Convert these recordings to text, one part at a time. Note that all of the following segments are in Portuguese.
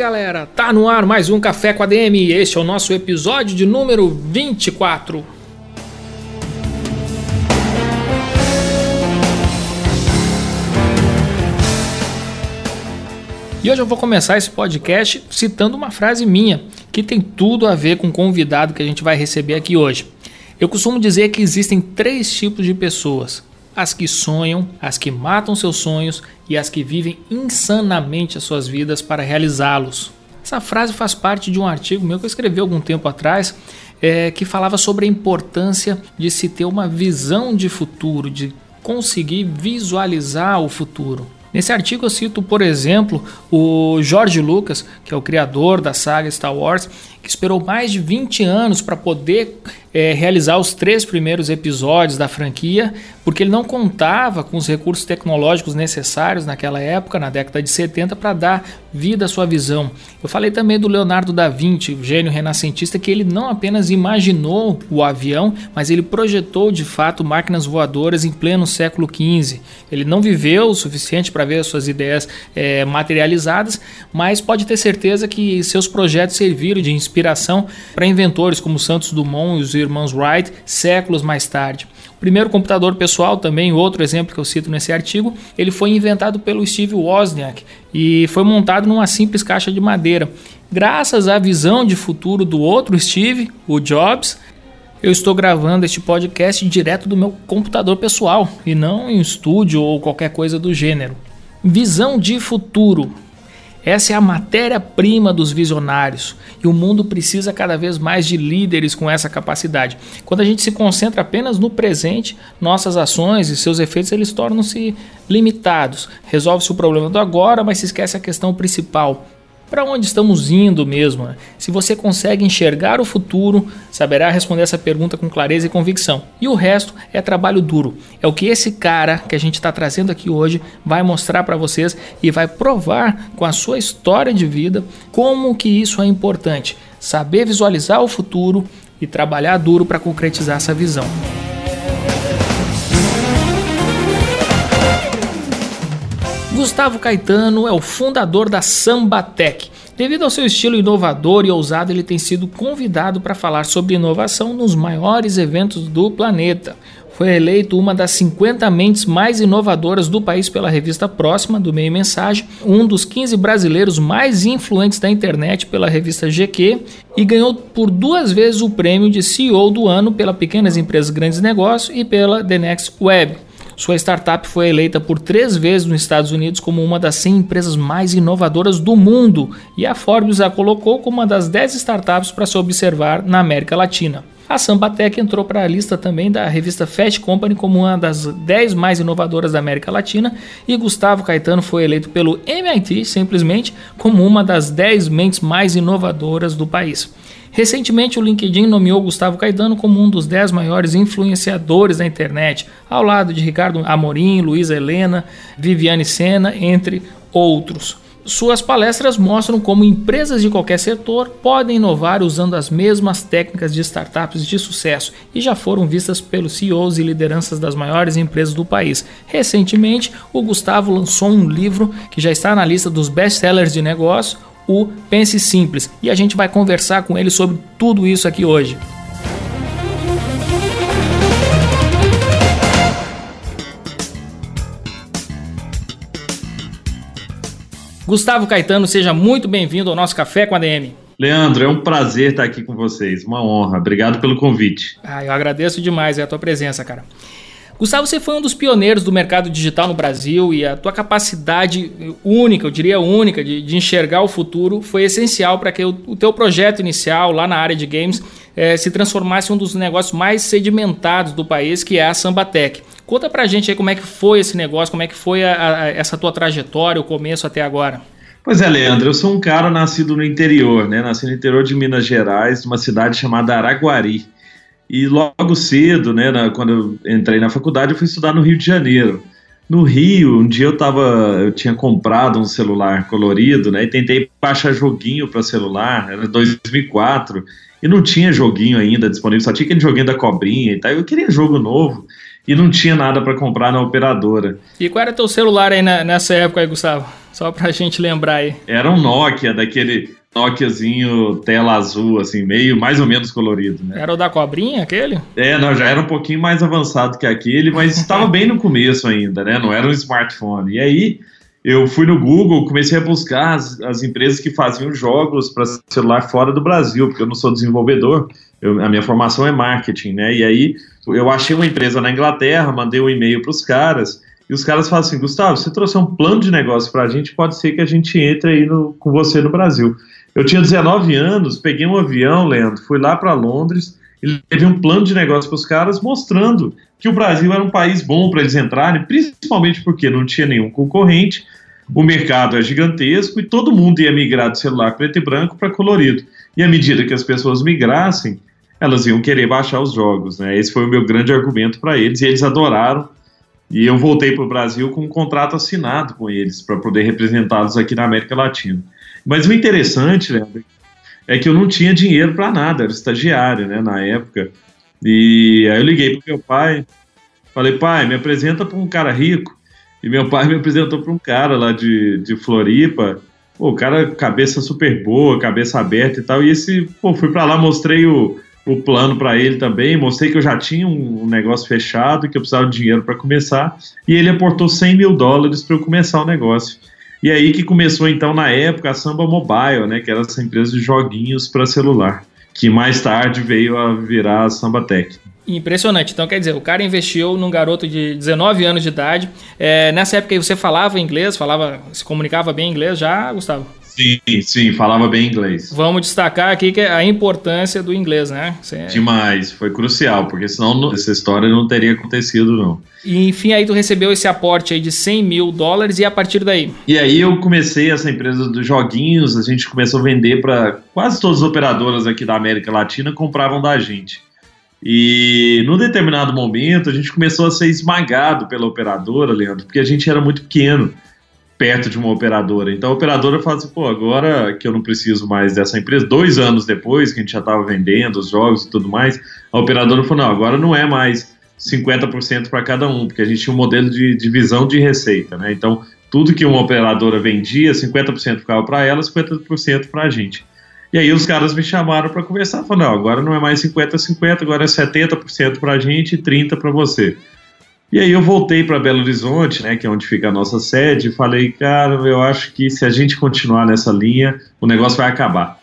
Galera, tá no ar mais um Café com a DM. Este é o nosso episódio de número 24. E hoje eu vou começar esse podcast citando uma frase minha que tem tudo a ver com o convidado que a gente vai receber aqui hoje. Eu costumo dizer que existem três tipos de pessoas: as que sonham, as que matam seus sonhos e as que vivem insanamente as suas vidas para realizá-los. Essa frase faz parte de um artigo meu que eu escrevi algum tempo atrás, é, que falava sobre a importância de se ter uma visão de futuro, de conseguir visualizar o futuro. Nesse artigo eu cito, por exemplo, o George Lucas, que é o criador da saga Star Wars, que esperou mais de 20 anos para poder é, realizar os três primeiros episódios da franquia, porque ele não contava com os recursos tecnológicos necessários naquela época, na década de 70, para dar vida à sua visão. Eu falei também do Leonardo da Vinci, o gênio renascentista, que ele não apenas imaginou o avião, mas ele projetou de fato máquinas voadoras em pleno século XV. Ele não viveu o suficiente para ver as suas ideias é, materializadas, mas pode ter certeza que seus projetos serviram de inspiração para inventores como Santos Dumont e os irmãos Wright séculos mais tarde. O primeiro computador pessoal, também outro exemplo que eu cito nesse artigo, ele foi inventado pelo Steve Wozniak e foi montado numa simples caixa de madeira. Graças à visão de futuro do outro Steve, o Jobs, eu estou gravando este podcast direto do meu computador pessoal e não em estúdio ou qualquer coisa do gênero. Visão de futuro. Essa é a matéria-prima dos visionários e o mundo precisa cada vez mais de líderes com essa capacidade. Quando a gente se concentra apenas no presente, nossas ações e seus efeitos eles tornam-se limitados. Resolve-se o problema do agora, mas se esquece a questão principal, para onde estamos indo mesmo? Né? Se você consegue enxergar o futuro, saberá responder essa pergunta com clareza e convicção. E o resto é trabalho duro. É o que esse cara que a gente está trazendo aqui hoje vai mostrar para vocês e vai provar com a sua história de vida como que isso é importante. Saber visualizar o futuro e trabalhar duro para concretizar essa visão. Gustavo Caetano é o fundador da Sambatec. Devido ao seu estilo inovador e ousado, ele tem sido convidado para falar sobre inovação nos maiores eventos do planeta. Foi eleito uma das 50 mentes mais inovadoras do país pela revista Próxima, do Meio Mensagem, um dos 15 brasileiros mais influentes da internet pela revista GQ e ganhou por duas vezes o prêmio de CEO do ano pela Pequenas Empresas Grandes Negócios e pela The Next Web. Sua startup foi eleita por três vezes nos Estados Unidos como uma das 100 empresas mais inovadoras do mundo e a Forbes a colocou como uma das 10 startups para se observar na América Latina. A Sambatec entrou para a lista também da revista Fast Company como uma das 10 mais inovadoras da América Latina e Gustavo Caetano foi eleito pelo MIT simplesmente como uma das 10 mentes mais inovadoras do país. Recentemente, o LinkedIn nomeou Gustavo Caetano como um dos 10 maiores influenciadores da internet, ao lado de Ricardo Amorim, Luísa Helena, Viviane Sena, entre outros. Suas palestras mostram como empresas de qualquer setor podem inovar usando as mesmas técnicas de startups de sucesso e já foram vistas pelos CEOs e lideranças das maiores empresas do país. Recentemente, o Gustavo lançou um livro que já está na lista dos best-sellers de negócio, o Pense Simples. E a gente vai conversar com ele sobre tudo isso aqui hoje. Gustavo Caetano, seja muito bem-vindo ao nosso Café com a DM. Leandro, é um prazer estar aqui com vocês, uma honra. Obrigado pelo convite. Ah, eu agradeço demais a tua presença, cara. Gustavo, você foi um dos pioneiros do mercado digital no Brasil e a tua capacidade única, eu diria única, de, de enxergar o futuro foi essencial para que o, o teu projeto inicial lá na área de games é, se transformasse em um dos negócios mais sedimentados do país, que é a Sambatec. Conta pra gente aí como é que foi esse negócio, como é que foi a, a, essa tua trajetória, o começo até agora. Pois é, Leandro, eu sou um cara nascido no interior, né? Nasci no interior de Minas Gerais, numa cidade chamada Araguari. E logo cedo, né, na, quando eu entrei na faculdade, eu fui estudar no Rio de Janeiro. No Rio, um dia eu tava, eu tinha comprado um celular colorido, né, e tentei baixar joguinho para celular, era 2004, e não tinha joguinho ainda disponível, só tinha aquele joguinho da cobrinha e tal. Eu queria jogo novo e não tinha nada para comprar na operadora. E qual era teu celular aí na, nessa época aí, Gustavo? Só pra gente lembrar aí. Era um Nokia, daquele Nokiazinho tela azul, assim, meio mais ou menos colorido, né? Era o da cobrinha, aquele? É, não, já era um pouquinho mais avançado que aquele, mas estava bem no começo ainda, né? Não era um smartphone. E aí eu fui no Google, comecei a buscar as, as empresas que faziam jogos para celular fora do Brasil, porque eu não sou desenvolvedor, eu, a minha formação é marketing, né? E aí eu achei uma empresa na Inglaterra, mandei um e-mail para os caras, e os caras falam assim: Gustavo, se trouxer um plano de negócio para a gente, pode ser que a gente entre aí no, com você no Brasil. Eu tinha 19 anos, peguei um avião, Leandro, fui lá para Londres e levei um plano de negócio para os caras mostrando que o Brasil era um país bom para eles entrarem, principalmente porque não tinha nenhum concorrente, o mercado é gigantesco e todo mundo ia migrar do celular preto e branco para colorido. E à medida que as pessoas migrassem, elas iam querer baixar os jogos. Né? Esse foi o meu grande argumento para eles e eles adoraram. E eu voltei para o Brasil com um contrato assinado com eles para poder representá-los aqui na América Latina. Mas o interessante, Leandro, é que eu não tinha dinheiro para nada, era estagiário, né, na época. E aí eu liguei pro meu pai, falei, pai, me apresenta para um cara rico. E meu pai me apresentou para um cara lá de, de Floripa. Pô, o cara, cabeça super boa, cabeça aberta e tal. E esse, pô, fui para lá, mostrei o, o plano para ele também, mostrei que eu já tinha um, um negócio fechado, que eu precisava de dinheiro para começar. E ele aportou 100 mil dólares para eu começar o negócio. E aí que começou então na época a Samba Mobile, né, que era essa empresa de joguinhos para celular, que mais tarde veio a virar a Samba Tech. Impressionante. Então, quer dizer, o cara investiu num garoto de 19 anos de idade. É, nessa época você falava inglês, falava, se comunicava bem inglês já, Gustavo? Sim, sim, falava bem inglês. Vamos destacar aqui que a importância do inglês, né? Demais, foi crucial, porque senão essa história não teria acontecido, não. E enfim, aí tu recebeu esse aporte aí de 100 mil dólares e a partir daí? E aí eu comecei essa empresa dos joguinhos, a gente começou a vender para quase todas as operadoras aqui da América Latina compravam da gente. E num determinado momento a gente começou a ser esmagado pela operadora, Leandro, porque a gente era muito pequeno perto de uma operadora. Então a operadora fala assim, pô, agora que eu não preciso mais dessa empresa, dois anos depois que a gente já estava vendendo os jogos e tudo mais, a operadora falou, não, agora não é mais 50% para cada um, porque a gente tinha um modelo de divisão de receita, né? Então tudo que uma operadora vendia, 50% ficava para ela, 50% para a gente. E aí os caras me chamaram para conversar, falaram, não, agora não é mais 50-50, agora é 70% para a gente e 30% para você. E aí eu voltei para Belo Horizonte, né, que é onde fica a nossa sede, e falei, cara, eu acho que se a gente continuar nessa linha, o negócio vai acabar.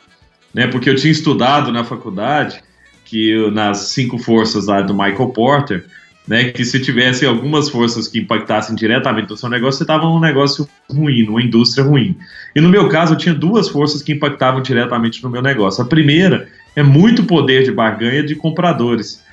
Né, porque eu tinha estudado na faculdade que nas cinco forças lá do Michael Porter, né, que se tivesse algumas forças que impactassem diretamente no seu negócio, você estava num negócio ruim, numa indústria ruim. E no meu caso, eu tinha duas forças que impactavam diretamente no meu negócio. A primeira é muito poder de barganha de compradores.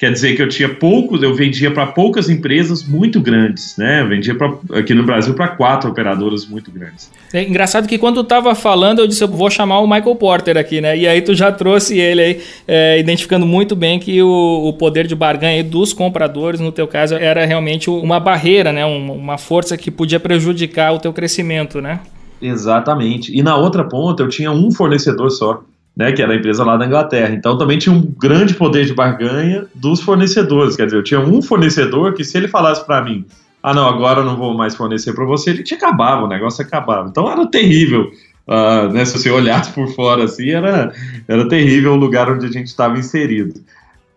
Quer dizer que eu tinha poucos, eu vendia para poucas empresas muito grandes, né? Eu vendia pra, aqui no Brasil para quatro operadoras muito grandes. É engraçado que quando tu estava falando, eu disse, eu vou chamar o Michael Porter aqui, né? E aí tu já trouxe ele aí, é, identificando muito bem que o, o poder de barganha dos compradores, no teu caso, era realmente uma barreira, né? Um, uma força que podia prejudicar o teu crescimento, né? Exatamente. E na outra ponta, eu tinha um fornecedor só né, que era a empresa lá da Inglaterra. Então também tinha um grande poder de barganha dos fornecedores. Quer dizer, eu tinha um fornecedor que se ele falasse para mim, ah não, agora eu não vou mais fornecer para você, ele te acabava, o negócio acabava. Então era terrível. Uh, né, se você olhasse por fora assim, era, era terrível o lugar onde a gente estava inserido.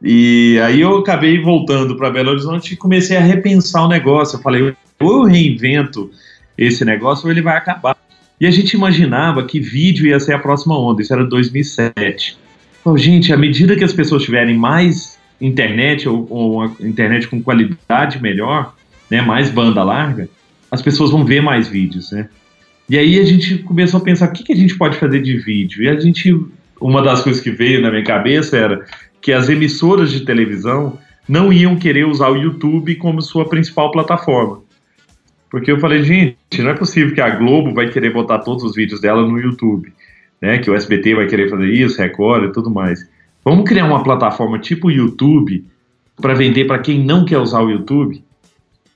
E aí eu acabei voltando para Belo Horizonte e comecei a repensar o negócio. Eu falei, ou eu reinvento esse negócio ou ele vai acabar. E a gente imaginava que vídeo ia ser a próxima onda, isso era 2007. Então, gente, à medida que as pessoas tiverem mais internet ou, ou internet com qualidade melhor, né, mais banda larga, as pessoas vão ver mais vídeos, né? E aí a gente começou a pensar o que, que a gente pode fazer de vídeo. E a gente uma das coisas que veio na minha cabeça era que as emissoras de televisão não iam querer usar o YouTube como sua principal plataforma. Porque eu falei, gente, não é possível que a Globo vai querer botar todos os vídeos dela no YouTube, né? Que o SBT vai querer fazer isso, Record e tudo mais. Vamos criar uma plataforma tipo YouTube para vender para quem não quer usar o YouTube?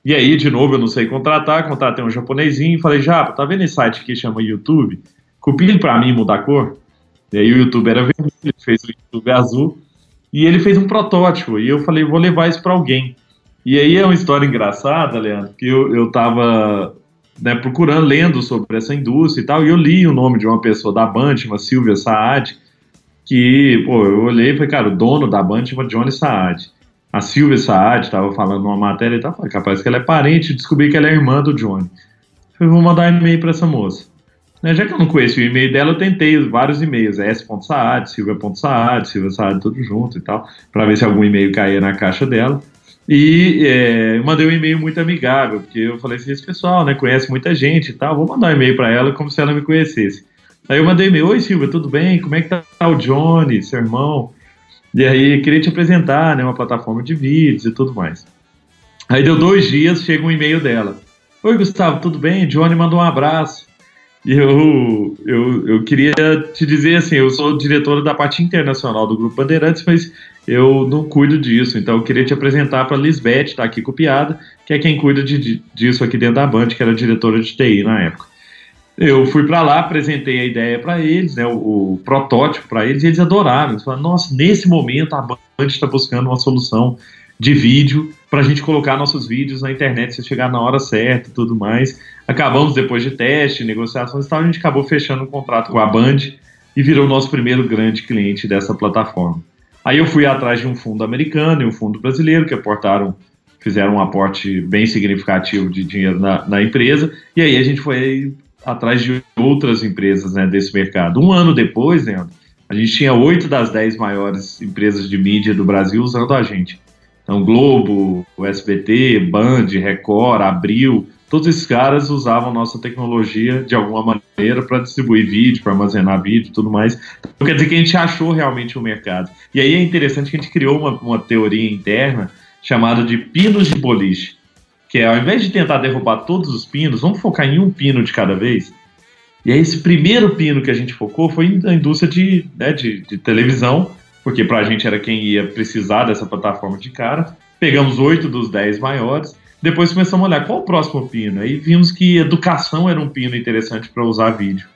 E aí, de novo, eu não sei contratar, contratei um japonesinho e falei, Japa, tá vendo esse site que chama YouTube? Copia ele para mim mudar a cor. E aí o YouTube era vermelho, ele fez o YouTube azul e ele fez um protótipo. E eu falei, vou levar isso para alguém. E aí é uma história engraçada, Leandro, que eu, eu tava né, procurando, lendo sobre essa indústria e tal, e eu li o nome de uma pessoa da Band, uma Silvia Saad, que, pô, eu olhei e falei, cara, o dono da Band chama Johnny Saad. A Silvia Saad estava falando numa matéria e tal, falei, capaz que ela é parente, descobri que ela é irmã do Johnny. Eu vou mandar um e-mail para essa moça. Né, já que eu não conheço o e-mail dela, eu tentei vários e-mails, s.saad, silvia.saad, Silvia Saad, tudo junto e tal, para ver se algum e-mail caía na caixa dela. E é, mandei um e-mail muito amigável, porque eu falei assim: esse pessoal né, conhece muita gente e tal, vou mandar um e-mail para ela como se ela me conhecesse. Aí eu mandei e-mail: Oi Silvia, tudo bem? Como é que tá o Johnny, seu irmão? E aí queria te apresentar, né, uma plataforma de vídeos e tudo mais. Aí deu dois dias, chega um e-mail dela: Oi Gustavo, tudo bem? Johnny mandou um abraço. E eu, eu, eu queria te dizer assim: eu sou diretora da parte internacional do Grupo Bandeirantes, mas eu não cuido disso. Então eu queria te apresentar para a Lisbeth, está aqui copiada, que é quem cuida de, disso aqui dentro da Band, que era diretora de TI na época. Eu fui para lá, apresentei a ideia para eles, né, o, o protótipo para eles, e eles adoraram. Eles falaram, nossa, nesse momento a Band está buscando uma solução de vídeo para a gente colocar nossos vídeos na internet se chegar na hora certa e tudo mais. Acabamos depois de teste, negociações e tal, a gente acabou fechando um contrato com a Band e virou o nosso primeiro grande cliente dessa plataforma. Aí eu fui atrás de um fundo americano e um fundo brasileiro que aportaram, fizeram um aporte bem significativo de dinheiro na, na empresa, e aí a gente foi atrás de outras empresas né, desse mercado. Um ano depois, Leandro, a gente tinha oito das dez maiores empresas de mídia do Brasil usando a gente. Então, Globo, SBT, Band, Record, Abril, todos esses caras usavam nossa tecnologia de alguma maneira para distribuir vídeo, para armazenar vídeo e tudo mais. Então, quer dizer que a gente achou realmente o mercado. E aí é interessante que a gente criou uma, uma teoria interna chamada de pinos de boliche, que é ao invés de tentar derrubar todos os pinos, vamos focar em um pino de cada vez. E aí esse primeiro pino que a gente focou foi na indústria de, né, de, de televisão, porque para a gente era quem ia precisar dessa plataforma de cara. Pegamos oito dos dez maiores depois começamos a olhar qual o próximo pino. Aí vimos que educação era um pino interessante para usar vídeo.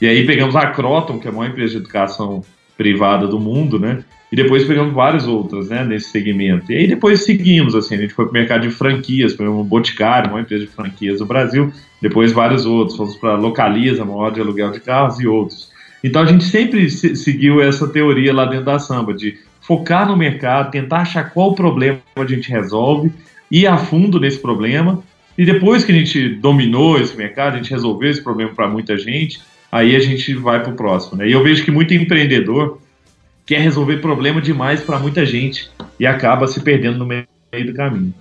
E aí pegamos a Croton, que é a maior empresa de educação privada do mundo, né? E depois pegamos várias outras, né, nesse segmento. E aí depois seguimos, assim, a gente foi para o mercado de franquias, pegamos o Boticário, uma empresa de franquias do Brasil, depois vários outros, fomos para Localiza, maior de aluguel de carros e outros. Então a gente sempre seguiu essa teoria lá dentro da samba, de focar no mercado, tentar achar qual problema a gente resolve ir a fundo nesse problema. E depois que a gente dominou esse mercado, a gente resolveu esse problema para muita gente, aí a gente vai para o próximo. Né? E eu vejo que muito empreendedor quer resolver problema demais para muita gente e acaba se perdendo no meio do caminho.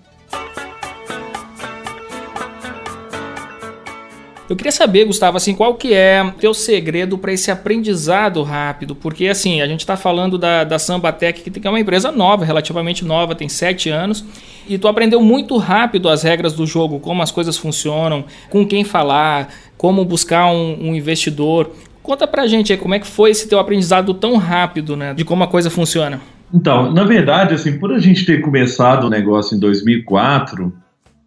Eu queria saber, Gustavo, assim, qual que é o teu segredo para esse aprendizado rápido? Porque, assim, a gente está falando da, da Sambatec, que é uma empresa nova, relativamente nova, tem sete anos, e tu aprendeu muito rápido as regras do jogo, como as coisas funcionam, com quem falar, como buscar um, um investidor. Conta pra gente aí como é que foi esse teu aprendizado tão rápido, né, de como a coisa funciona. Então, na verdade, assim, por a gente ter começado o negócio em 2004,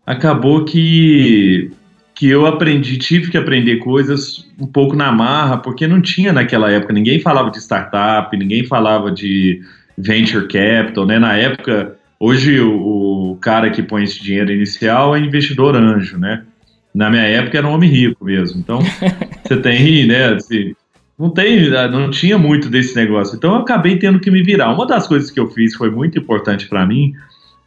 acabou que que eu aprendi, tive que aprender coisas um pouco na marra, porque não tinha naquela época, ninguém falava de startup, ninguém falava de venture capital, né? Na época, hoje o, o cara que põe esse dinheiro inicial é investidor anjo, né? Na minha época era um homem rico mesmo. Então, você tem, né, assim, não tem, não tinha muito desse negócio. Então eu acabei tendo que me virar. Uma das coisas que eu fiz foi muito importante para mim,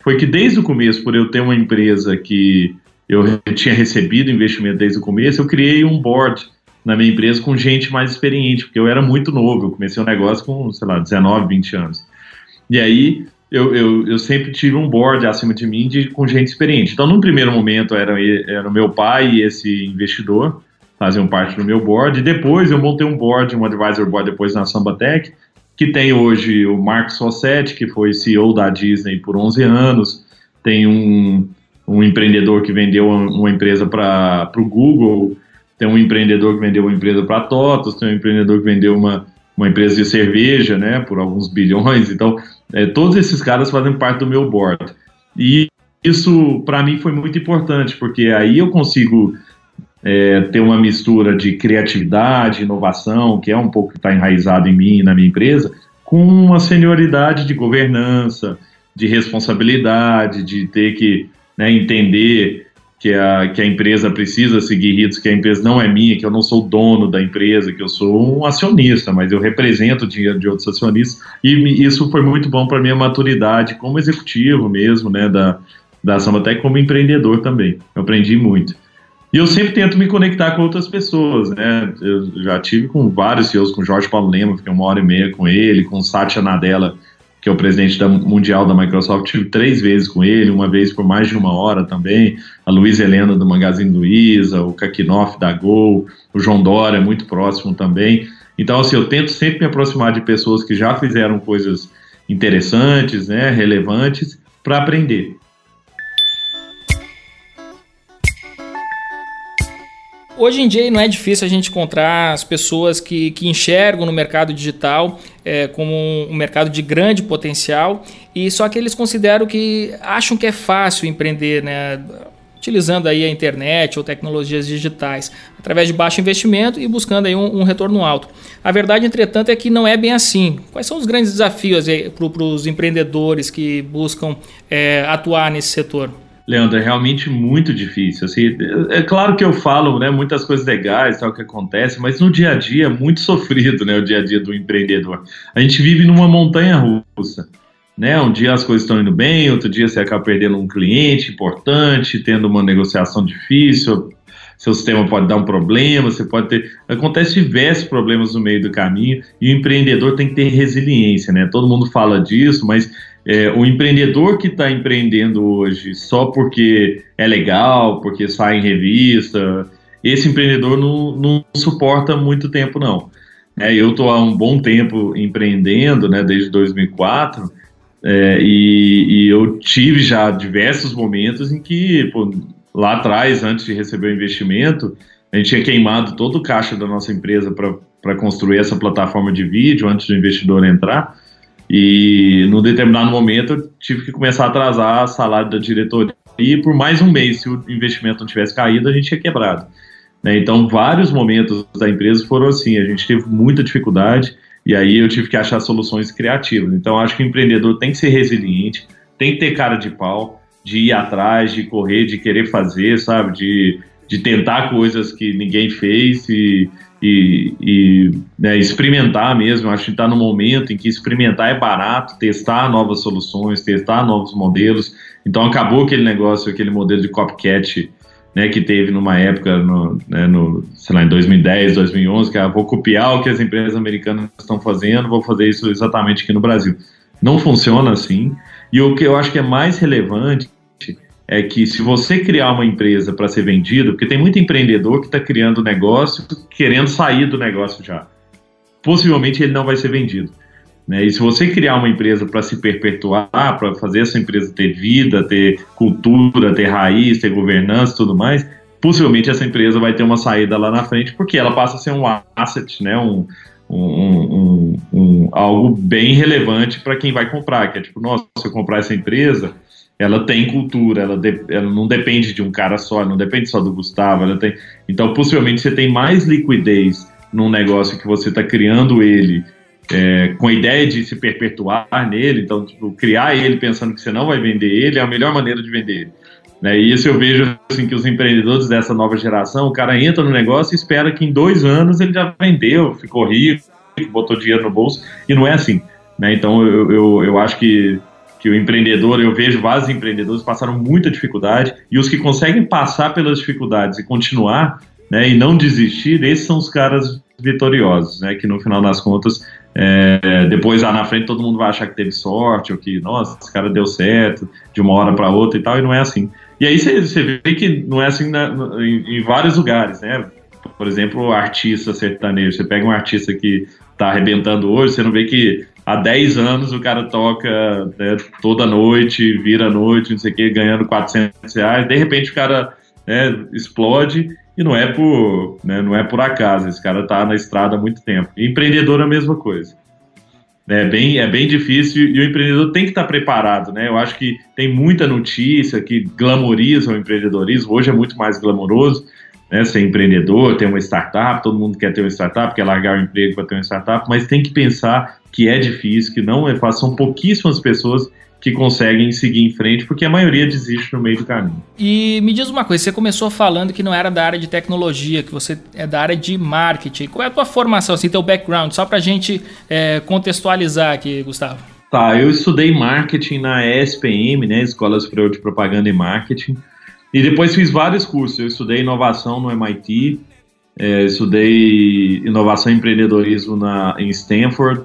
foi que desde o começo, por eu ter uma empresa que eu tinha recebido investimento desde o começo, eu criei um board na minha empresa com gente mais experiente, porque eu era muito novo, eu comecei o um negócio com, sei lá, 19, 20 anos. E aí eu, eu, eu, sempre tive um board acima de mim de, com gente experiente. Então, num primeiro momento, era, era o meu pai e esse investidor, faziam parte do meu board. E depois eu montei um board, um advisor board depois na Sambatec, que tem hoje o Marcos Rossetti, que foi CEO da Disney por 11 anos, tem um, um empreendedor que vendeu uma empresa para o Google, tem um empreendedor que vendeu uma empresa para a TOTOS, tem um empreendedor que vendeu uma, uma empresa de cerveja, né, por alguns bilhões. Então, é, todos esses caras fazem parte do meu board. E isso, para mim, foi muito importante, porque aí eu consigo é, ter uma mistura de criatividade, inovação, que é um pouco que está enraizado em mim e na minha empresa, com uma senioridade de governança, de responsabilidade, de ter que né, entender que a, que a empresa precisa seguir ritos, que a empresa não é minha, que eu não sou dono da empresa, que eu sou um acionista, mas eu represento o dinheiro de outros acionistas, e isso foi muito bom para minha maturidade como executivo mesmo, né, da, da Sambatec como empreendedor também. Eu aprendi muito. E eu sempre tento me conectar com outras pessoas, né? Eu já tive com vários CEOs, com Jorge Paulo Lema, fiquei uma hora e meia com ele, com Satya Nadella, que é o presidente da mundial da Microsoft, tive três vezes com ele, uma vez por mais de uma hora também, a Luiz Helena do Magazine Luiza, o Kakinoff da Gol, o João Dória, muito próximo também. Então, assim, eu tento sempre me aproximar de pessoas que já fizeram coisas interessantes, né, relevantes, para aprender. Hoje em dia não é difícil a gente encontrar as pessoas que, que enxergam no mercado digital é, como um, mercado de grande potencial e só que eles consideram que acham que é fácil empreender, né? utilizando aí a internet ou tecnologias digitais, através de baixo investimento e buscando aí um, um retorno alto. A verdade, entretanto, é que não é bem assim. Quais são os grandes desafios para os empreendedores que buscam é, atuar nesse setor? Leandro, é realmente muito difícil. Assim, é claro que eu falo né, muitas coisas legais, tal que acontece, mas no dia a dia é muito sofrido né, o dia a dia do empreendedor. A gente vive numa montanha russa. Né? Um dia as coisas estão indo bem, outro dia você acaba perdendo um cliente importante, tendo uma negociação difícil, seu sistema pode dar um problema, você pode ter. Acontece diversos problemas no meio do caminho e o empreendedor tem que ter resiliência, né? Todo mundo fala disso, mas é, o empreendedor que está empreendendo hoje só porque é legal, porque sai em revista, esse empreendedor não, não suporta muito tempo, não. É, eu estou há um bom tempo empreendendo, né, desde 2004, é, e, e, eu tive já diversos momentos em que, pô, lá atrás, antes de receber o investimento, a gente tinha queimado todo o caixa da nossa empresa para construir essa plataforma de vídeo antes do investidor entrar. E num determinado momento eu tive que começar a atrasar o salário da diretoria e por mais um mês, se o investimento não tivesse caído, a gente tinha quebrado. Né? Então, vários momentos da empresa foram assim, a gente teve muita dificuldade e aí eu tive que achar soluções criativas. Então, acho que o empreendedor tem que ser resiliente, tem que ter cara de pau, de ir atrás, de correr, de querer fazer, sabe? De, de tentar coisas que ninguém fez e, e, e né, experimentar mesmo. Acho que está no momento em que experimentar é barato, testar novas soluções, testar novos modelos. Então acabou aquele negócio, aquele modelo de copycat né, que teve numa época, no, né, no, sei lá, em 2010, 2011, que ah, vou copiar o que as empresas americanas estão fazendo, vou fazer isso exatamente aqui no Brasil. Não funciona assim. E o que eu acho que é mais relevante é que se você criar uma empresa para ser vendida, porque tem muito empreendedor que está criando negócio querendo sair do negócio já, possivelmente ele não vai ser vendido. Né? E se você criar uma empresa para se perpetuar, para fazer essa empresa ter vida, ter cultura, ter raiz, ter governança e tudo mais, possivelmente essa empresa vai ter uma saída lá na frente, porque ela passa a ser um asset, né? um, um, um, um algo bem relevante para quem vai comprar, que é tipo, nossa, se eu comprar essa empresa, ela tem cultura, ela, de, ela não depende de um cara só, não depende só do Gustavo, ela tem. Então, possivelmente você tem mais liquidez num negócio que você está criando ele é, com a ideia de se perpetuar nele, então tipo, criar ele pensando que você não vai vender ele é a melhor maneira de vender ele. Né? E isso eu vejo assim que os empreendedores dessa nova geração, o cara entra no negócio e espera que em dois anos ele já vendeu, ficou rico, botou dinheiro no bolso, e não é assim. Né? Então eu, eu, eu acho que que o empreendedor, eu vejo vários empreendedores passaram muita dificuldade e os que conseguem passar pelas dificuldades e continuar, né, e não desistir, esses são os caras vitoriosos, né, que no final das contas, é, depois lá na frente todo mundo vai achar que teve sorte ou que, nossa, esse cara deu certo de uma hora para outra e tal, e não é assim. E aí você vê que não é assim na, em, em vários lugares, né, por exemplo, artista sertanejo. Você pega um artista que está arrebentando hoje, você não vê que há 10 anos o cara toca né, toda noite, vira noite, não sei o que, ganhando 400 reais. De repente o cara né, explode e não é por, né, não é por acaso. Esse cara está na estrada há muito tempo. E empreendedor é a mesma coisa. É bem, é bem difícil e o empreendedor tem que estar preparado, né? Eu acho que tem muita notícia que glamoriza o empreendedorismo. Hoje é muito mais glamouroso, né? Ser empreendedor, ter uma startup, todo mundo quer ter uma startup, quer largar o emprego para ter uma startup, mas tem que pensar que é difícil, que não é fácil. São pouquíssimas pessoas que conseguem seguir em frente, porque a maioria desiste no meio do caminho. E me diz uma coisa, você começou falando que não era da área de tecnologia, que você é da área de marketing. Qual é a tua formação, assim, teu background? Só para a gente é, contextualizar aqui, Gustavo. Tá, eu estudei marketing na ESPM, né, Escola Superior de Propaganda e Marketing, e depois fiz vários cursos. Eu estudei inovação no MIT, é, estudei inovação e empreendedorismo na, em Stanford,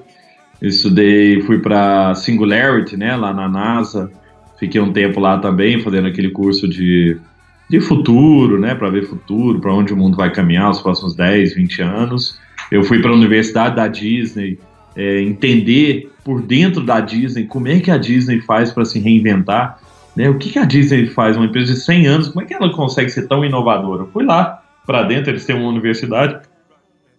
estudei, fui para Singularity, né, lá na NASA. Fiquei um tempo lá também, fazendo aquele curso de, de futuro, né, para ver futuro, para onde o mundo vai caminhar os próximos 10, 20 anos. Eu fui para a Universidade da Disney, é, entender por dentro da Disney como é que a Disney faz para se reinventar. Né? O que, que a Disney faz? Uma empresa de 100 anos, como é que ela consegue ser tão inovadora? Eu fui lá para dentro, eles têm uma universidade,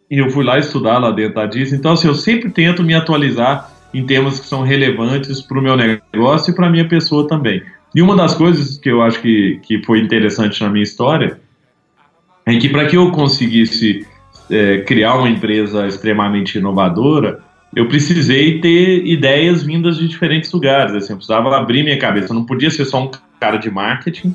e eu fui lá estudar lá dentro da Disney. Então, assim, eu sempre tento me atualizar em temas que são relevantes para o meu negócio e para a minha pessoa também. E uma das coisas que eu acho que, que foi interessante na minha história é que para que eu conseguisse é, criar uma empresa extremamente inovadora, eu precisei ter ideias vindas de diferentes lugares. Assim, eu precisava abrir minha cabeça. Eu não podia ser só um cara de marketing,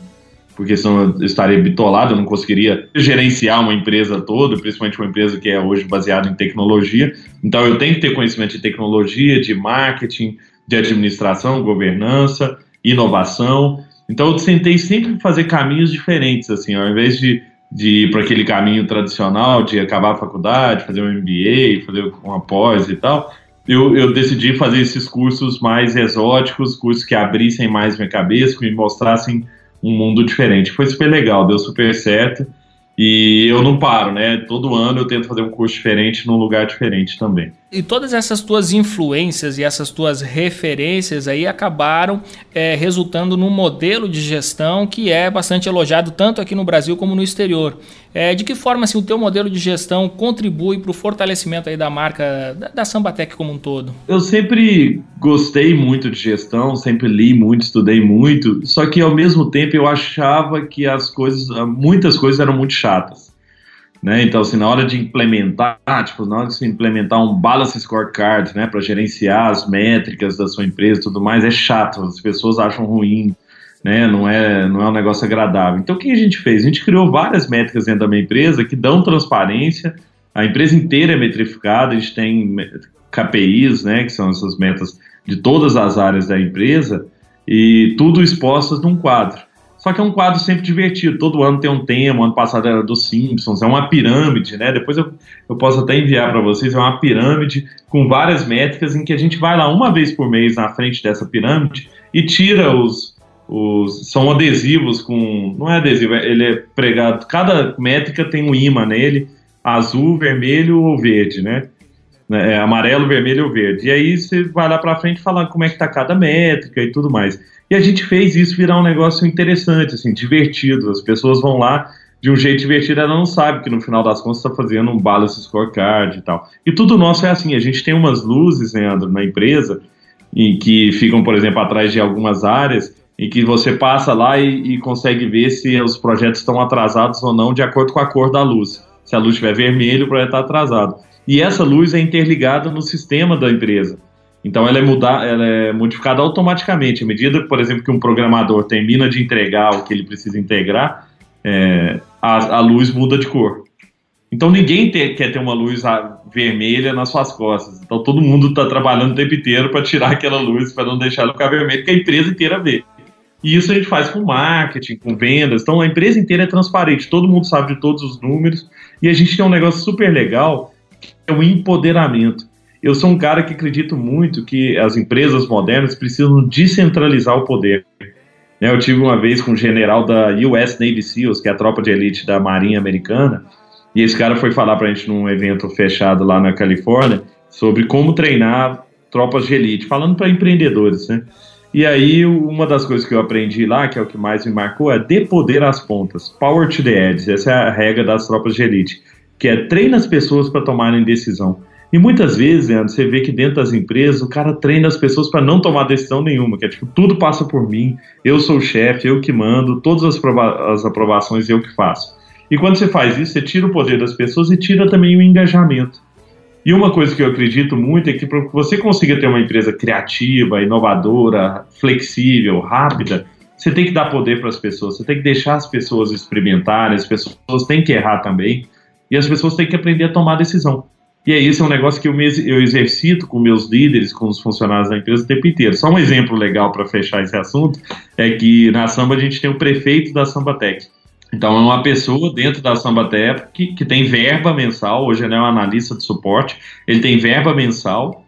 porque senão eu estaria bitolado, eu não conseguiria gerenciar uma empresa toda, principalmente uma empresa que é hoje baseada em tecnologia. Então eu tenho que ter conhecimento de tecnologia, de marketing, de administração, governança, inovação. Então eu tentei sempre fazer caminhos diferentes, assim, ao invés de, de ir para aquele caminho tradicional de acabar a faculdade, fazer um MBA, fazer uma pós e tal. Eu, eu, decidi fazer esses cursos mais exóticos, cursos que abrissem mais minha cabeça, que me mostrassem um mundo diferente. Foi super legal, deu super certo. E eu não paro, né? Todo ano eu tento fazer um curso diferente num lugar diferente também. E todas essas tuas influências e essas tuas referências aí acabaram é, resultando num modelo de gestão que é bastante elogiado tanto aqui no Brasil como no exterior. É, de que forma assim, o teu modelo de gestão contribui para o fortalecimento aí da marca da, da Sambatec como um todo? Eu sempre gostei muito de gestão, sempre li muito, estudei muito, só que ao mesmo tempo eu achava que as coisas, muitas coisas eram muito chatas. Né? Então, assim, na hora de implementar, tipo, na hora de se implementar um balance scorecard, né, para gerenciar as métricas da sua empresa e tudo mais, é chato, as pessoas acham ruim, né? Não é, não é um negócio agradável. Então, o que a gente fez? A gente criou várias métricas dentro da minha empresa que dão transparência. A empresa inteira é metrificada, a gente tem KPIs, né, que são essas metas de todas as áreas da empresa, e tudo expostas num quadro. Só que é um quadro sempre divertido, todo ano tem um tema, ano passado era dos Simpsons, é uma pirâmide, né? Depois eu, eu posso até enviar para vocês, é uma pirâmide com várias métricas em que a gente vai lá uma vez por mês na frente dessa pirâmide e tira os, os, são adesivos com. Não é adesivo, é, ele é pregado. Cada métrica tem um imã nele, azul, vermelho ou verde, né? É, amarelo, vermelho ou verde. E aí você vai lá para frente falando como é que tá cada métrica e tudo mais. E a gente fez isso virar um negócio interessante, assim, divertido. As pessoas vão lá de um jeito divertido, ela não sabe que no final das contas está fazendo um balance scorecard e tal. E tudo nosso é assim, a gente tem umas luzes, Leandro, na empresa, em que ficam, por exemplo, atrás de algumas áreas, em que você passa lá e, e, consegue ver se os projetos estão atrasados ou não de acordo com a cor da luz. Se a luz estiver vermelha, o projeto está atrasado. E essa luz é interligada no sistema da empresa. Então ela é, mudar, ela é modificada automaticamente. À medida, por exemplo, que um programador termina de entregar o que ele precisa integrar, é, a, a, luz muda de cor. Então ninguém ter, quer ter uma luz vermelha nas suas costas. Então todo mundo está trabalhando o tempo inteiro para tirar aquela luz, para não deixar ela ficar vermelha, que a empresa inteira vê. E isso a gente faz com marketing, com vendas. Então a empresa inteira é transparente, todo mundo sabe de todos os números. E a gente tem um negócio super legal, é o empoderamento. Eu sou um cara que acredito muito que as empresas modernas precisam descentralizar o poder. Eu tive uma vez com um general da US Navy SEALs, que é a tropa de elite da Marinha Americana, E esse cara foi falar para a gente num evento fechado lá na Califórnia sobre como treinar tropas de elite, falando para empreendedores, né? E aí, uma das coisas que eu aprendi lá, que é o que mais me marcou, é dê poder às pontas. Power to the edge. Essa é a regra das tropas de elite. Que é treina as pessoas para tomarem decisão. E muitas vezes, Leandro, você vê que dentro das empresas o cara treina as pessoas para não tomar decisão nenhuma, que é tipo, tudo passa por mim, eu sou o chefe, eu que mando, todas as, as aprovações eu que faço. E quando você faz isso, você tira o poder das pessoas e tira também o engajamento. E uma coisa que eu acredito muito é que para você conseguir ter uma empresa criativa, inovadora, flexível, rápida, você tem que dar poder para as pessoas, você tem que deixar as pessoas experimentarem, as pessoas têm que errar também, e as pessoas têm que aprender a tomar decisão. E é isso é um negócio que eu, me, eu exercito com meus líderes, com os funcionários da empresa o tempo inteiro. Só um exemplo legal para fechar esse assunto é que na Samba a gente tem o prefeito da Sambatec. Então é uma pessoa dentro da Sambatec que, que tem verba mensal, hoje ele é um analista de suporte, ele tem verba mensal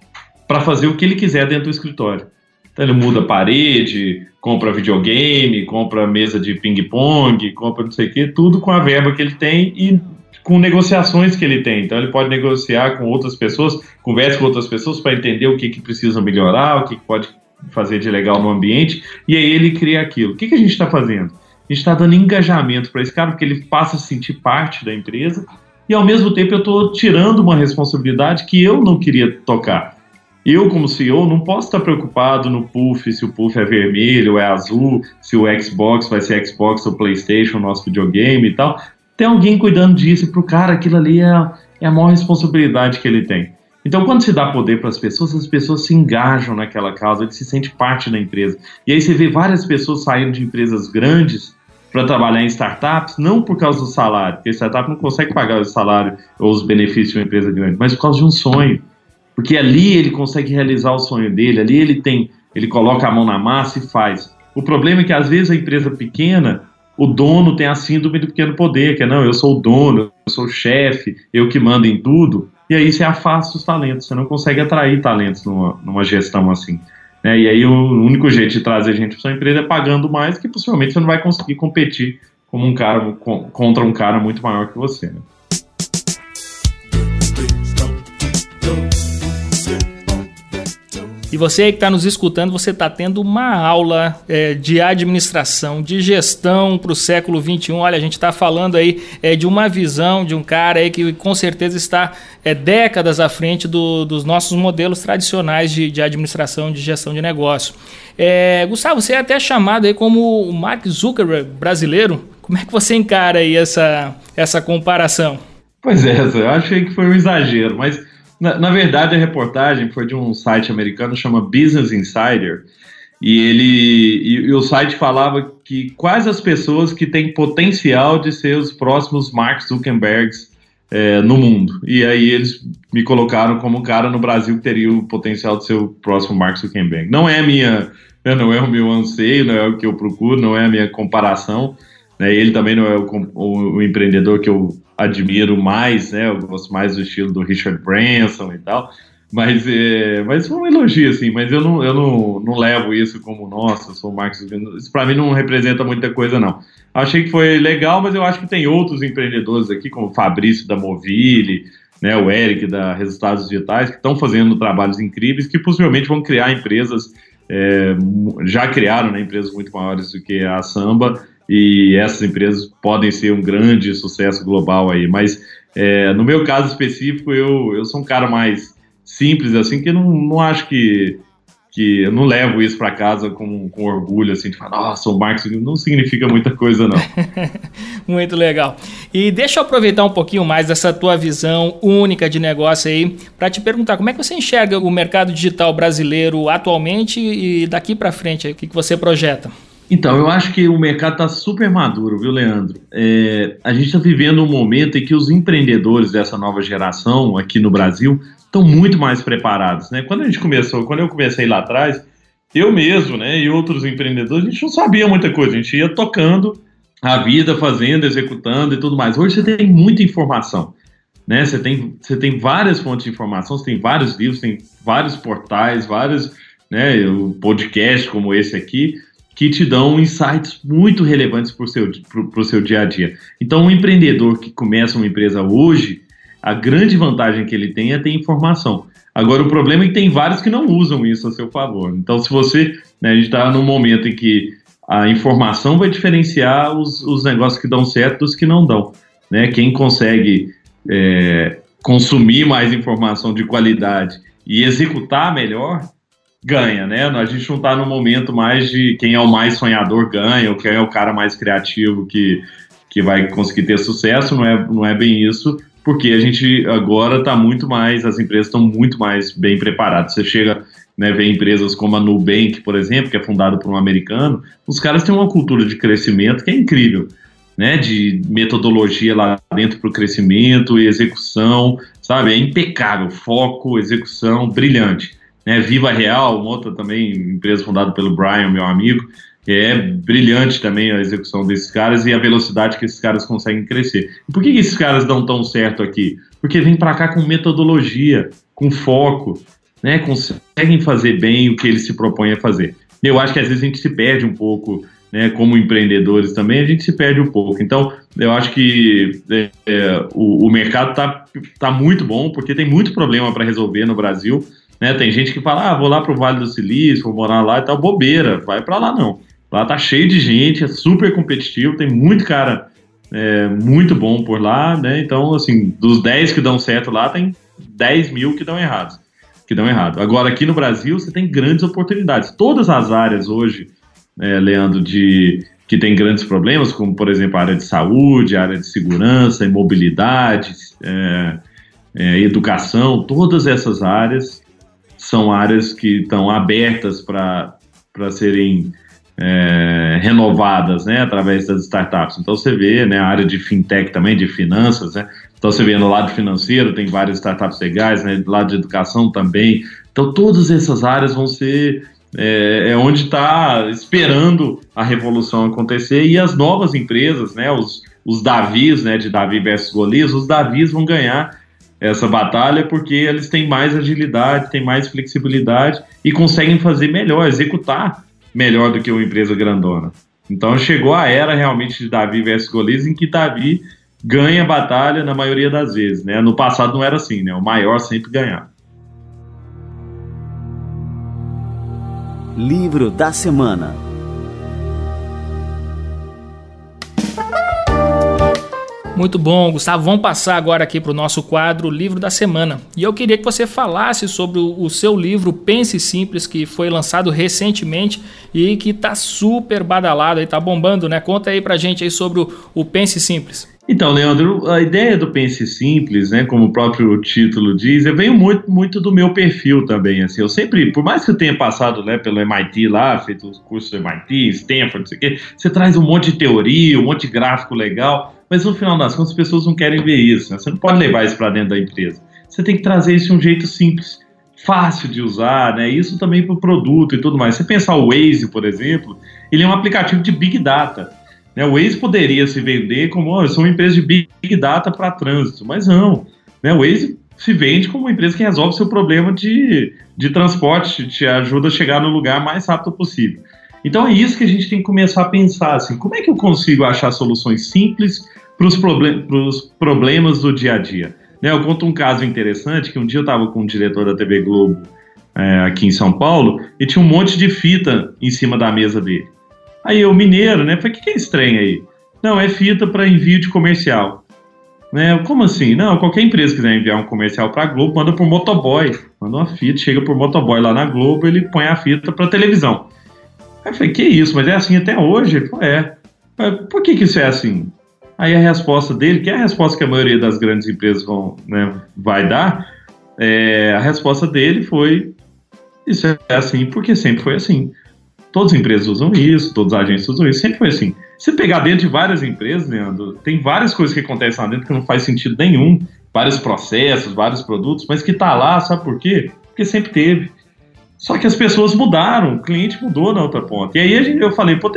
para fazer o que ele quiser dentro do escritório. Então ele muda a parede, compra videogame, compra mesa de ping-pong, compra não sei o quê, tudo com a verba que ele tem e com negociações que ele tem. Então, ele pode negociar com outras pessoas, conversa com outras pessoas para entender o que, que precisa melhorar, o que, que pode fazer de legal no ambiente, e aí ele cria aquilo. O que, que a gente está fazendo? A gente está dando engajamento para esse cara, porque ele passa a sentir parte da empresa, e ao mesmo tempo eu estou tirando uma responsabilidade que eu não queria tocar. Eu, como CEO, não posso estar preocupado no puff, se o puff é vermelho é azul, se o Xbox vai ser Xbox ou PlayStation, nosso videogame e tal, tem alguém cuidando disso, para o cara aquilo ali é, é a maior responsabilidade que ele tem. Então, quando se dá poder para as pessoas, as pessoas se engajam naquela causa, ele se sente parte da empresa. E aí você vê várias pessoas saindo de empresas grandes para trabalhar em startups, não por causa do salário, porque a startup não consegue pagar o salário ou os benefícios de uma empresa grande, mas por causa de um sonho. Porque ali ele consegue realizar o sonho dele, ali ele tem, ele coloca a mão na massa e faz. O problema é que às vezes a empresa pequena o dono tem a síndrome do pequeno poder, que é não, eu sou o dono, eu sou o chefe, eu que mando em tudo, e aí você afasta os talentos, você não consegue atrair talentos numa, numa gestão assim. Né? E aí o único jeito de trazer gente para sua empresa é pagando mais, que possivelmente você não vai conseguir competir como um cara contra um cara muito maior que você. Né? E você que está nos escutando, você está tendo uma aula é, de administração, de gestão para o século XXI. Olha, a gente está falando aí é, de uma visão de um cara aí que com certeza está é, décadas à frente do, dos nossos modelos tradicionais de, de, administração, de gestão de negócio. É, Gustavo, você é até chamado aí como o Mark Zuckerberg brasileiro. Como é que você encara aí essa, essa comparação? Pois é, eu achei que foi um exagero, mas na, na, verdade, a reportagem foi de um site americano chama Business Insider. E ele e, e, o site falava que quais as pessoas que têm potencial de ser os próximos Mark Zuckerbergs é, no mundo. E aí eles me colocaram como um cara no Brasil que teria o potencial de ser o próximo Mark Zuckerberg. Não é minha, né, não é o meu anseio, não é o que eu procuro, não é a minha comparação. Né, ele também não é o, o, o empreendedor que eu admiro mais, né? Eu gosto mais do estilo do Richard Branson e tal. Mas, é, mas foi um elogio, assim, mas eu não, eu não, não levo isso como, nossa, sou Marcos. Isso para mim não representa muita coisa, não. Achei que foi legal, mas eu acho que tem outros empreendedores aqui, como o Fabrício da Movile, né, o Eric da Resultados Digitais, que estão fazendo trabalhos incríveis, que possivelmente vão criar empresas, é, já criaram né, empresas muito maiores do que a Samba, e essas empresas podem ser um grande sucesso global aí. Mas é, no meu caso específico, eu, eu sou um cara mais simples, assim, que não, não acho que, que eu não levo isso para casa com, com orgulho, assim, de falar, nossa, o Marcos não significa muita coisa, não. Muito legal. E deixa eu aproveitar um pouquinho mais dessa tua visão única de negócio aí, para te perguntar como é que você enxerga o mercado digital brasileiro atualmente e daqui para frente, o que, que você projeta? Então, eu acho que o mercado está super maduro, viu, Leandro? É, a gente está vivendo um momento em que os empreendedores dessa nova geração aqui no Brasil estão muito mais preparados, né? Quando a gente começou, quando eu comecei lá atrás, eu mesmo, né, e outros empreendedores, a gente não sabia muita coisa, a gente ia tocando a vida, fazendo, executando e tudo mais. Hoje você tem muita informação, né? Você tem, você tem várias fontes de informação, você tem vários livros, tem vários portais, vários, né, podcast como esse aqui. Que te dão insights muito relevantes para o seu, seu dia a dia. Então, um empreendedor que começa uma empresa hoje, a grande vantagem que ele tem é ter informação. Agora, o problema é que tem vários que não usam isso a seu favor. Então, se você. Né, a gente está num momento em que a informação vai diferenciar os, os negócios que dão certo dos que não dão. Né? Quem consegue é, consumir mais informação de qualidade e executar melhor, ganha, né? A gente não está no momento mais de quem é o mais sonhador ganha, ou quem é o cara mais criativo que, que vai conseguir ter sucesso, não é, não é bem isso, porque a gente agora está muito mais, as empresas estão muito mais bem preparadas. Você chega, né, ver empresas como a Nubank, por exemplo, que é fundada por um americano, os caras têm uma cultura de crescimento que é incrível. Né, de metodologia lá dentro para o crescimento e execução, sabe? É impecável, foco, execução, brilhante né, Viva Real, uma outra também empresa fundada pelo Brian, meu amigo, é brilhante também a execução desses caras e a velocidade que esses caras conseguem crescer. E por que, esses caras dão tão certo aqui? Porque vêm para cá com metodologia, com foco, né, conseguem fazer bem o que eles se propõem a fazer. Eu acho que às vezes a gente se perde um pouco, né, como empreendedores também, a gente se perde um pouco. Então, eu acho que é, é o, o mercado está tá muito bom, porque tem muito problema para resolver no Brasil. Né? Tem gente que fala, ah, vou lá para o Vale do Silício, vou morar lá e tal, bobeira, vai para lá não. Lá tá cheio de gente, é super competitivo, tem muito cara é, muito bom por lá, né? Então, assim, dos 10 que dão certo lá, tem 10 mil que dão errados. Que dão errado. Agora, aqui no Brasil, você tem grandes oportunidades. Todas as áreas hoje, é, Leandro, de que tem grandes problemas, como, por exemplo, a área de saúde, a área de segurança, mobilidade, é, é, educação, todas essas áreas são áreas que estão abertas para serem é, renovadas né, através das startups. Então você vê né, a área de fintech também, de finanças, né? Então você vê no lado financeiro, tem várias startups legais, né, do lado de educação também. Então todas essas áreas vão ser é, é onde está esperando a revolução acontecer e as novas empresas, né, os, os Davis, né, de Davi versus Golias, os Davis vão ganhar essa batalha porque eles têm mais agilidade, têm mais flexibilidade e conseguem fazer melhor, executar melhor do que uma empresa grandona. Então chegou a era realmente de Davi versus Golias em que Davi ganha a batalha na maioria das vezes, né? No passado não era assim, né? O maior sempre ganhava. Livro da semana. Muito bom, Gustavo. Vamos passar agora aqui para o nosso quadro Livro da Semana. E eu queria que você falasse sobre o, seu livro Pense Simples, que foi lançado recentemente e que está super badalado, está bombando, né? Conta aí para gente aí sobre o, o Pense Simples. Então, Leandro, a ideia do Pense Simples, né, como o próprio título diz, veio muito, muito do meu perfil também, assim, eu sempre, por mais que eu tenha passado, né, pelo MIT lá, feito os cursos do MIT, Stanford, não sei o quê, você traz um monte de teoria, um monte de gráfico legal, mas no final das contas, as pessoas não querem ver isso. Né? Você não pode levar isso para dentro da empresa. Você tem que trazer isso de um jeito simples, fácil de usar, né? Isso também para o produto e tudo mais. Você pensar o Waze, por exemplo, ele é um aplicativo de Big Data. Né? O Waze poderia se vender como, oh, eu sou uma empresa de Big Data para trânsito, mas não. Né? O Waze se vende como uma empresa que resolve seu problema de, de transporte, te ajuda a chegar no lugar mais rápido possível. Então é isso que a gente tem que começar a pensar, assim, como é que eu consigo achar soluções simples para os problem problemas do dia a dia? Né, eu conto um caso interessante, que um dia eu estava com o diretor da TV Globo é, aqui em São Paulo, e tinha um monte de fita em cima da mesa dele. Aí eu, mineiro, né, falei, o que, que é estranho aí? Não, é fita para envio de comercial. Né? Como assim? Não, qualquer empresa que quiser enviar um comercial para a Globo, manda por motoboy. Manda uma fita, chega por motoboy lá na Globo, ele põe a fita para televisão. Aí eu falei, que isso, mas é assim até hoje? Ele é. Por que, que isso é assim? Aí a resposta dele, que é a resposta que a maioria das grandes empresas vão, né, vai dar, é, a resposta dele foi: isso é assim porque sempre foi assim. Todas as empresas usam isso, todas as agências usam isso, sempre foi assim. Se pegar dentro de várias empresas, Leandro, tem várias coisas que acontecem lá dentro que não faz sentido nenhum, vários processos, vários produtos, mas que tá lá, sabe por quê? Porque sempre teve. Só que as pessoas mudaram, o cliente mudou na outra ponta. E aí gente, eu falei, pô,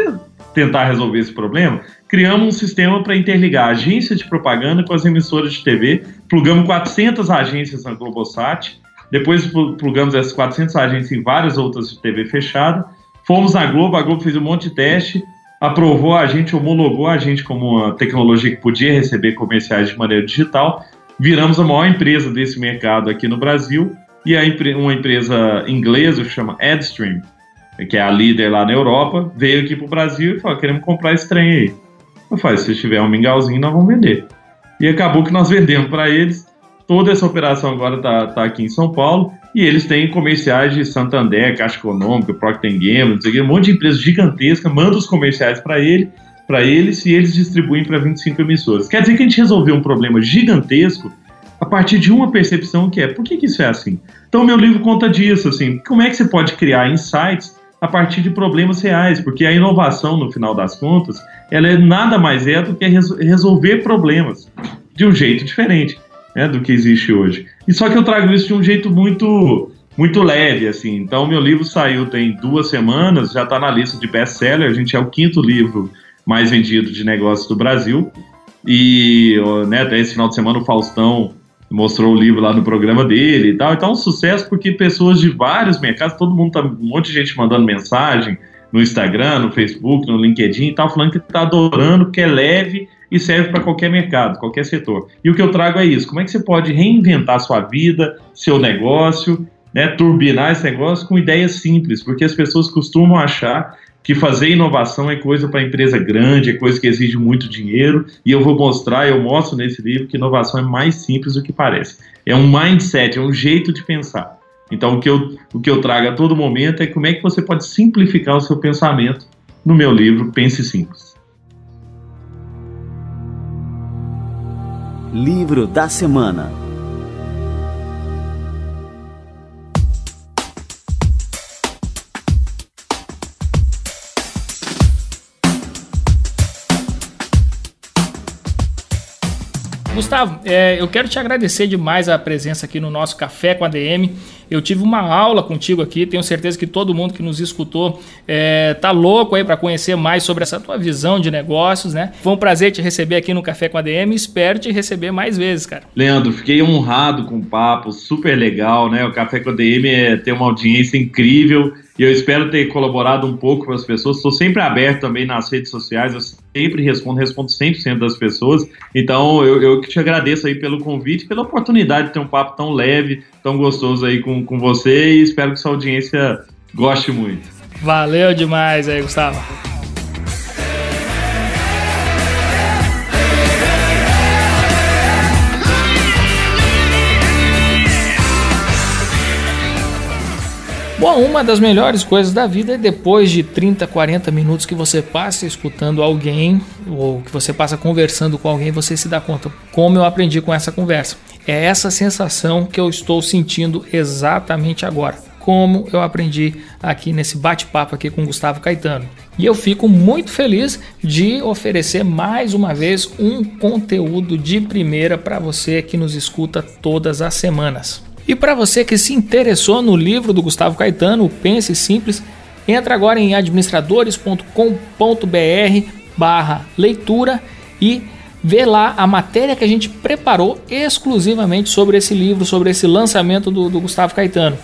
tentar resolver esse problema, criamos um sistema para interligar agências de propaganda com as emissoras de TV, plugamos 400 agências na Globosat, depois plugamos essas 400 agências em várias outras de TV fechada, Fomos na Globo, a Globo fez um monte de teste, aprovou a gente, homologou a gente como uma tecnologia que podia receber comerciais de maneira digital. Viramos a maior empresa desse mercado aqui no Brasil e uma empresa inglesa chama Adstream, que é a líder lá na Europa, veio aqui para o Brasil e falou: queremos comprar esse trem aí. Eu falei: se tiver um mingauzinho, nós vamos vender. E acabou que nós vendemos para eles. Toda essa operação agora está tá aqui em São Paulo e eles têm comerciais de Santander, Caixa Econômica, Procter Gamble, um monte de empresas gigantescas, manda os comerciais para ele, para eles e eles distribuem para 25 emissoras. Quer dizer que a gente resolveu um problema gigantesco a partir de uma percepção que é, por que, que isso é assim? Então meu livro conta disso, assim, como é que você pode criar insights a partir de problemas reais, porque a inovação, no final das contas, ela é nada mais é do que resolver problemas de um jeito diferente né, do que existe hoje. E só que eu trago isso de um jeito muito muito leve, assim. Então, meu livro saiu tem duas semanas, já está na lista de best-seller. A gente é o quinto livro mais vendido de negócios do Brasil. E né, até esse final de semana o Faustão mostrou o livro lá no programa dele e tal. Então, é um sucesso porque pessoas de vários mercados, todo mundo tá, um monte de gente mandando mensagem no Instagram, no Facebook, no LinkedIn e tal, falando que está adorando, que é leve e serve para qualquer mercado, qualquer setor. E o que eu trago é isso: como é que você pode reinventar sua vida, seu negócio, né, turbinar esse negócio com ideias simples, porque as pessoas costumam achar que fazer inovação é coisa para empresa grande, é coisa que exige muito dinheiro, e eu vou mostrar, eu mostro nesse livro que inovação é mais simples do que parece. É um mindset, é um jeito de pensar. Então, o que eu, o que eu trago a todo momento é como é que você pode simplificar o seu pensamento no meu livro Pense Simples. Livro da Semana Gustavo, é, eu quero te agradecer demais a presença aqui no nosso Café com a DM. Eu tive uma aula contigo aqui, tenho certeza que todo mundo que nos escutou é, tá louco aí para conhecer mais sobre essa tua visão de negócios, né? Foi um prazer te receber aqui no Café com a DM espero te receber mais vezes, cara. Leandro, fiquei honrado com o papo, super legal, né? O Café com a DM é, tem uma audiência incrível e eu espero ter colaborado um pouco para as pessoas. Estou sempre aberto também nas redes sociais, eu sempre respondo, respondo 100% das pessoas. Então, eu, eu te agradeço aí pelo convite, pela oportunidade de ter um papo tão leve, tão gostoso aí com, com você e espero que sua audiência goste muito. Valeu demais aí, Gustavo. Bom, uma das melhores coisas da vida é depois de 30, 40 minutos que você passa escutando alguém ou que você passa conversando com alguém, você se dá conta como eu aprendi com essa conversa. É essa sensação que eu estou sentindo exatamente agora. Como eu aprendi aqui nesse bate-papo aqui com Gustavo Caetano. E eu fico muito feliz de oferecer mais uma vez um conteúdo de primeira para você que nos escuta todas as semanas. E para você que se interessou no livro do Gustavo Caetano, Pense Simples, entra agora em administradores.com.br barra leitura e vê lá a matéria que a gente preparou exclusivamente sobre esse livro, sobre esse lançamento do, do Gustavo Caetano.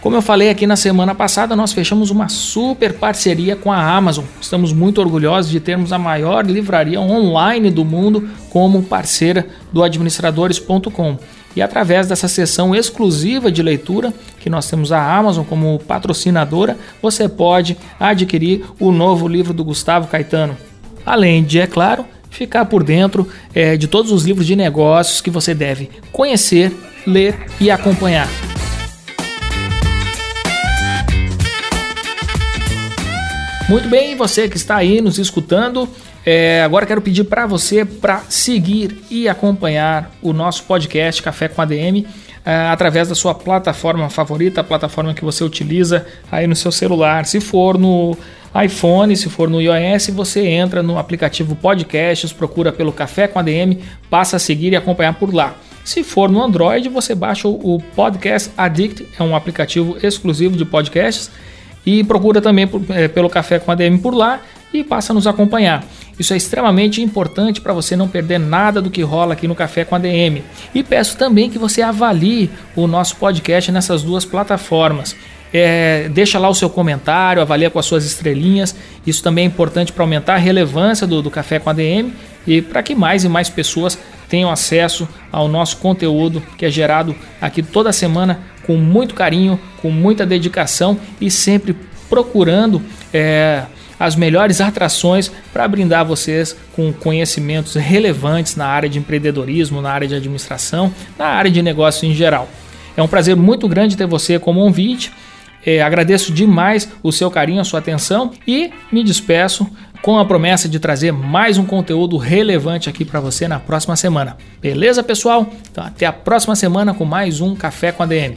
Como eu falei aqui na semana passada, nós fechamos uma super parceria com a Amazon. Estamos muito orgulhosos de termos a maior livraria online do mundo como parceira do administradores.com. E através dessa sessão exclusiva de leitura, que nós temos a Amazon como patrocinadora, você pode adquirir o novo livro do Gustavo Caetano. Além de, é claro, ficar por dentro é, de todos os livros de negócios que você deve conhecer, ler e acompanhar. Muito bem, você que está aí nos escutando, é, agora quero pedir para você para seguir e acompanhar o nosso podcast Café com ADM é, através da sua plataforma favorita, a plataforma que você utiliza aí no seu celular. Se for no iPhone, se for no iOS, você entra no aplicativo Podcasts, procura pelo Café com ADM, passa a seguir e acompanhar por lá. Se for no Android, você baixa o Podcast Addict, é um aplicativo exclusivo de podcasts, e procura também é, pelo Café com ADM por lá e passa a nos acompanhar. Isso é extremamente importante para você não perder nada do que rola aqui no Café com a DM. E peço também que você avalie o nosso podcast nessas duas plataformas. é, deixa lá o seu comentário, avalia com as suas estrelinhas. Isso também é importante para aumentar a relevância do, do Café com ADM e para que mais e mais pessoas tenham acesso ao nosso conteúdo que é gerado aqui toda semana com muito carinho, com muita dedicação e sempre procurando é, as melhores atrações para brindar vocês com conhecimentos relevantes na área de empreendedorismo, na área de administração, na área de negócio em geral. É um prazer muito grande ter você como ouvinte. É, agradeço demais o seu carinho, a sua atenção e me despeço com a promessa de trazer mais um conteúdo relevante aqui para você na próxima semana. Beleza, pessoal? Então, até a próxima semana com mais um Café com a DM.